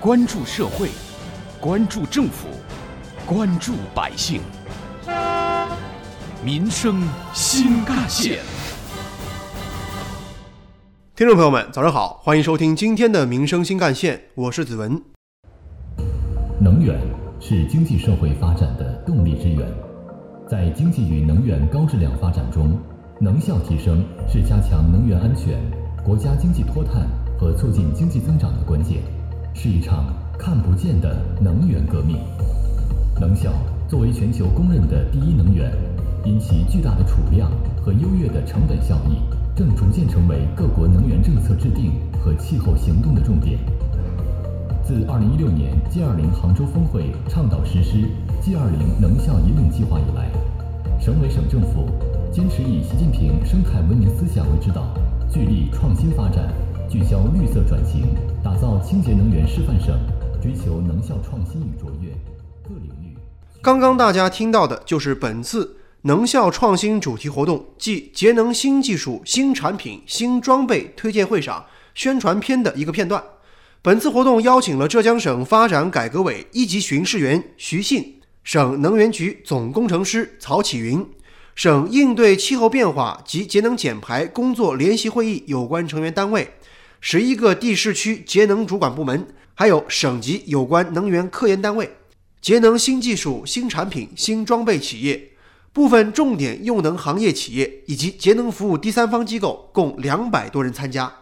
关注社会，关注政府，关注百姓，民生新干线。听众朋友们，早上好，欢迎收听今天的《民生新干线》，我是子文。能源是经济社会发展的动力之源，在经济与能源高质量发展中，能效提升是加强能源安全、国家经济脱碳和促进经济增长的关键，是一场看不见的能源革命。能效作为全球公认的第一能源，因其巨大的储量和优越的成本效益，正逐渐成为各国能源政策制定和气候行动的重点。自2016年 G20 杭州峰会倡导实施 G20 能效引领计划以来，省委省政府坚持以习近平生态文明思想为指导，聚力创新发展，聚焦绿色转型，打造清洁能源示范省，追求能效创新与卓越。各领域。刚刚大家听到的就是本次能效创新主题活动暨节能新技术、新产品、新装备推荐会上宣传片的一个片段。本次活动邀请了浙江省发展改革委一级巡视员徐信、省能源局总工程师曹启云、省应对气候变化及节能减排工作联席会议有关成员单位、十一个地市区节能主管部门，还有省级有关能源科研单位、节能新技术、新产品、新装备企业、部分重点用能行业企业以及节能服务第三方机构，共两百多人参加。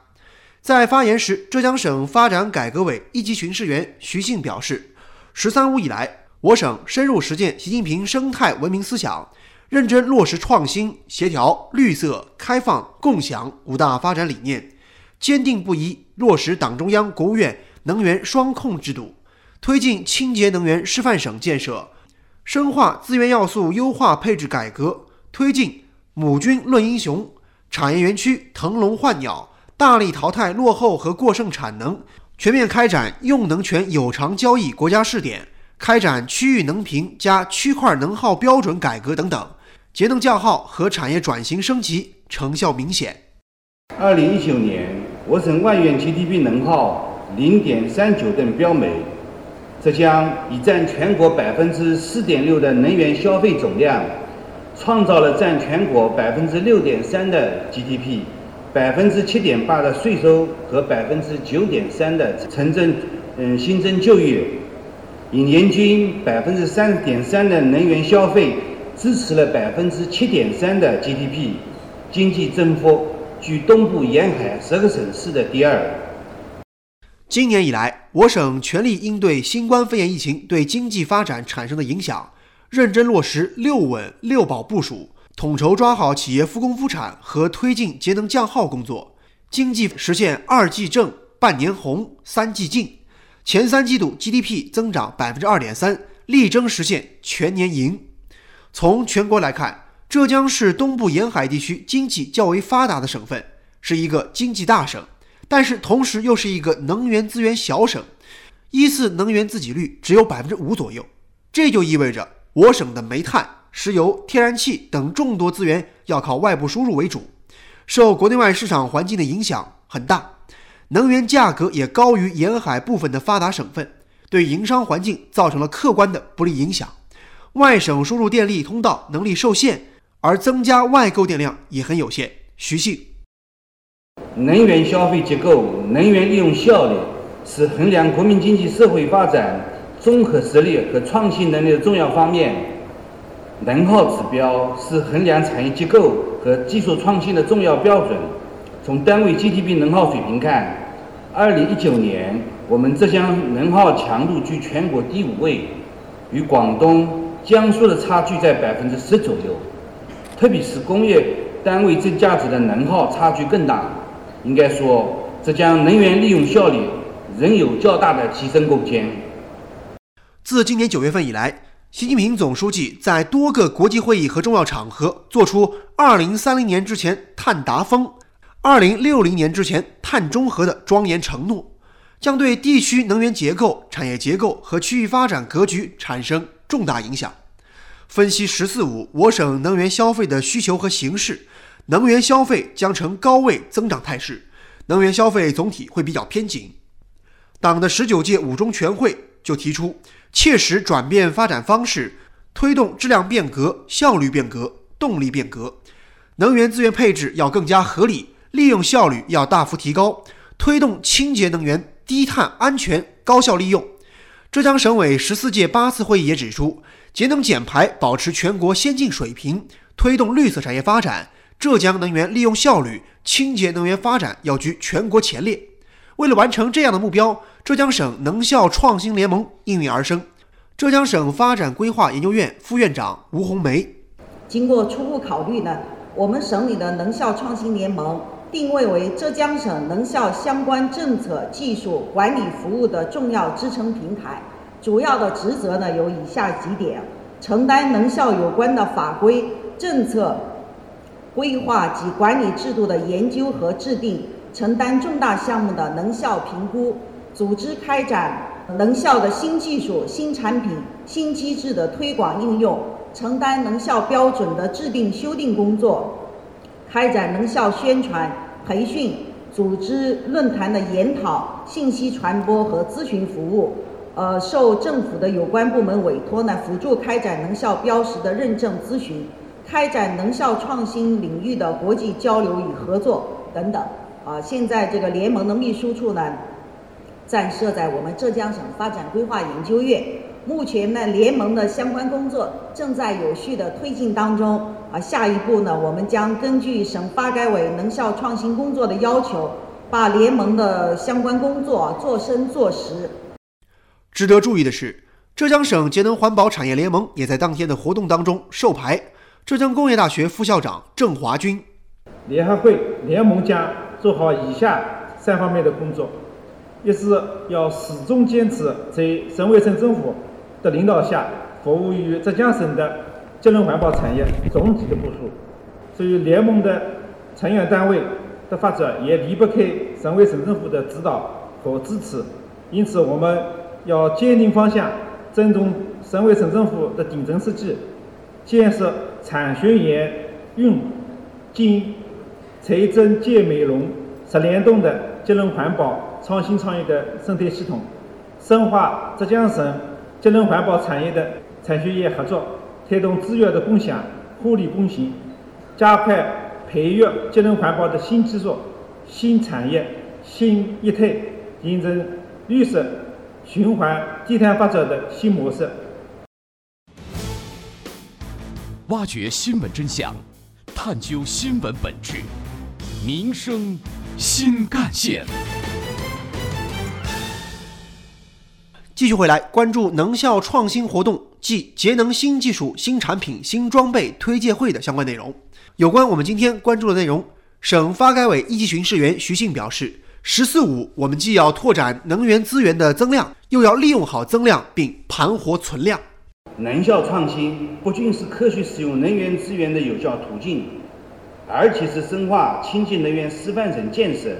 在发言时，浙江省发展改革委一级巡视员徐信表示，“十三五”以来，我省深入实践习近平生态文明思想，认真落实创新、协调、绿色、开放、共享五大发展理念，坚定不移落实党中央、国务院能源双控制度，推进清洁能源示范省建设，深化资源要素优化配置改革，推进母军论英雄，产业园区腾笼换鸟。大力淘汰落后和过剩产能，全面开展用能权有偿交易国家试点，开展区域能评加区块能耗标准改革等等，节能降耗和产业转型升级成效明显。二零一九年，我省万元 GDP 能耗零点三九吨标煤，浙江已占全国百分之四点六的能源消费总量，创造了占全国百分之六点三的 GDP。百分之七点八的税收和百分之九点三的城镇嗯新增就业，以年均百分之三点三的能源消费支持了百分之七点三的 GDP，经济增幅居东部沿海十个省市的第二。今年以来，我省全力应对新冠肺炎疫情对经济发展产生的影响，认真落实六稳六保部署。统筹抓好企业复工复产和推进节能降耗工作，经济实现二季正、半年红、三季净，前三季度 GDP 增长百分之二点三，力争实现全年盈。从全国来看，浙江是东部沿海地区经济较为发达的省份，是一个经济大省，但是同时又是一个能源资源小省，一次能源自给率只有百分之五左右，这就意味着我省的煤炭。石油、天然气等众多资源要靠外部输入为主，受国内外市场环境的影响很大，能源价格也高于沿海部分的发达省份，对营商环境造成了客观的不利影响。外省输入电力通道能力受限，而增加外购电量也很有限。徐信，能源消费结构、能源利用效率是衡量国民经济社会发展综合实力和创新能力的重要方面。能耗指标是衡量产业结构和技术创新的重要标准。从单位 GDP 能耗水平看，2019年我们浙江能耗强度居全国第五位，与广东、江苏的差距在百分之十左右。特别是工业单位正价值的能耗差距更大。应该说，浙江能源利用效率仍有较大的提升空间。自今年九月份以来。习近平总书记在多个国际会议和重要场合作出2030年之前碳达峰、2060年之前碳中和的庄严承诺，将对地区能源结构、产业结构和区域发展格局产生重大影响。分析“十四五”我省能源消费的需求和形势，能源消费将呈高位增长态势，能源消费总体会比较偏紧。党的十九届五中全会就提出，切实转变发展方式，推动质量变革、效率变革、动力变革，能源资源配置要更加合理，利用效率要大幅提高，推动清洁能源、低碳、安全、高效利用。浙江省委十四届八次会议也指出，节能减排保持全国先进水平，推动绿色产业发展。浙江能源利用效率、清洁能源发展要居全国前列。为了完成这样的目标，浙江省能效创新联盟应运而生。浙江省发展规划研究院副院长吴红梅，经过初步考虑呢，我们省里的能效创新联盟定位为浙江省能效相关政策、技术、管理服务的重要支撑平台。主要的职责呢有以下几点：承担能效有关的法规、政策。规划及管理制度的研究和制定，承担重大项目的能效评估，组织开展能效的新技术、新产品、新机制的推广应用，承担能效标准的制定修订工作，开展能效宣传培训，组织论坛的研讨、信息传播和咨询服务。呃，受政府的有关部门委托呢，辅助开展能效标识的认证咨询。开展能效创新领域的国际交流与合作等等。啊，现在这个联盟的秘书处呢，暂设在我们浙江省发展规划研究院。目前呢，联盟的相关工作正在有序的推进当中。啊，下一步呢，我们将根据省发改委能效创新工作的要求，把联盟的相关工作做深做实。值得注意的是，浙江省节能环保产业联盟也在当天的活动当中授牌。浙江工业大学副校长郑华军，联合会联盟将做好以下三方面的工作：一是要始终坚持在省委省政府的领导下，服务于浙江省的节能环保产业总体的部署。至于联盟的成员单位的发展，也离不开省委省政府的指导和支持。因此，我们要坚定方向，尊重省委省政府的顶层设计，建设。产学研运经财政建美容十联动的节能环保创新创业的生态系统，深化浙江省节能环保产业的产学研合作，推动资源的共享、互利共赢，加快培育节能环保的新技术、新产业、新业态，形成绿色循环、低碳发展的新模式。挖掘新闻真相，探究新闻本质，民生新干线。继续回来关注能效创新活动暨节能新技术、新产品、新装备推介会的相关内容。有关我们今天关注的内容，省发改委一级巡视员徐信表示：“十四五，我们既要拓展能源资源的增量，又要利用好增量并盘活存量。”能效创新不仅是科学使用能源资源的有效途径，而且是深化清洁能源示范省建设、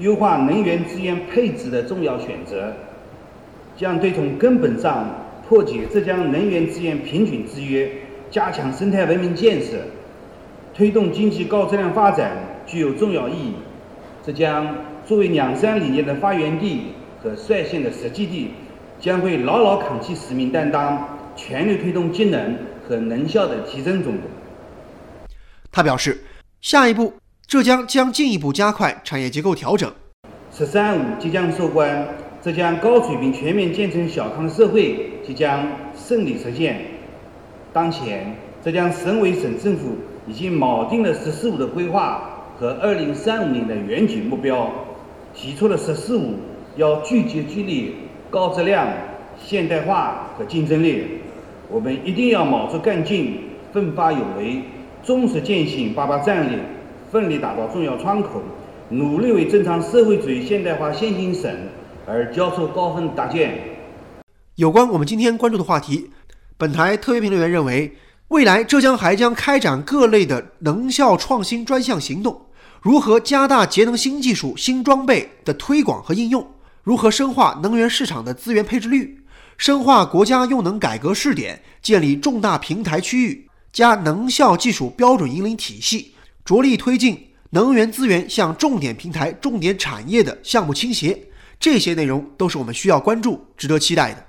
优化能源资源配置的重要选择，将对从根本上破解浙江能源资源平均制约、加强生态文明建设、推动经济高质量发展具有重要意义。浙江作为两山理念的发源地和率先的实际地，将会牢牢扛起使命担当。全力推动节能和能效的提升中国。他表示，下一步浙江将进一步加快产业结构调整。“十三五”即将收官，浙江高水平全面建成小康社会即将胜利实现。当前，浙江省委省政府已经锚定了“十四五”的规划和二零三五年的远景目标，提出了“十四五”要聚集聚力、高质量、现代化和竞争力。我们一定要卯足干劲，奋发有为，忠实践行八八战略，奋力打造重要窗口，努力为正常社会主义现代化先行省而交出高分答卷。有关我们今天关注的话题，本台特约评论员认为，未来浙江还将开展各类的能效创新专项行动，如何加大节能新技术、新装备的推广和应用，如何深化能源市场的资源配置率。深化国家用能改革试点，建立重大平台区域，加能效技术标准引领体系，着力推进能源资源向重点平台、重点产业的项目倾斜，这些内容都是我们需要关注、值得期待的。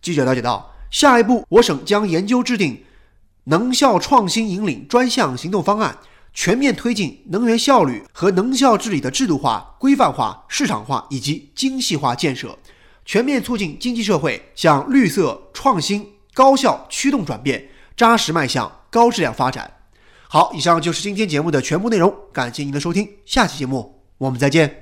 记者了解到，下一步我省将研究制定能效创新引领专项行动方案，全面推进能源效率和能效治理的制度化、规范化、市场化以及精细化建设，全面促进经济社会向绿色、创新、高效驱动转变，扎实迈向高质量发展。好，以上就是今天节目的全部内容，感谢您的收听，下期节目我们再见。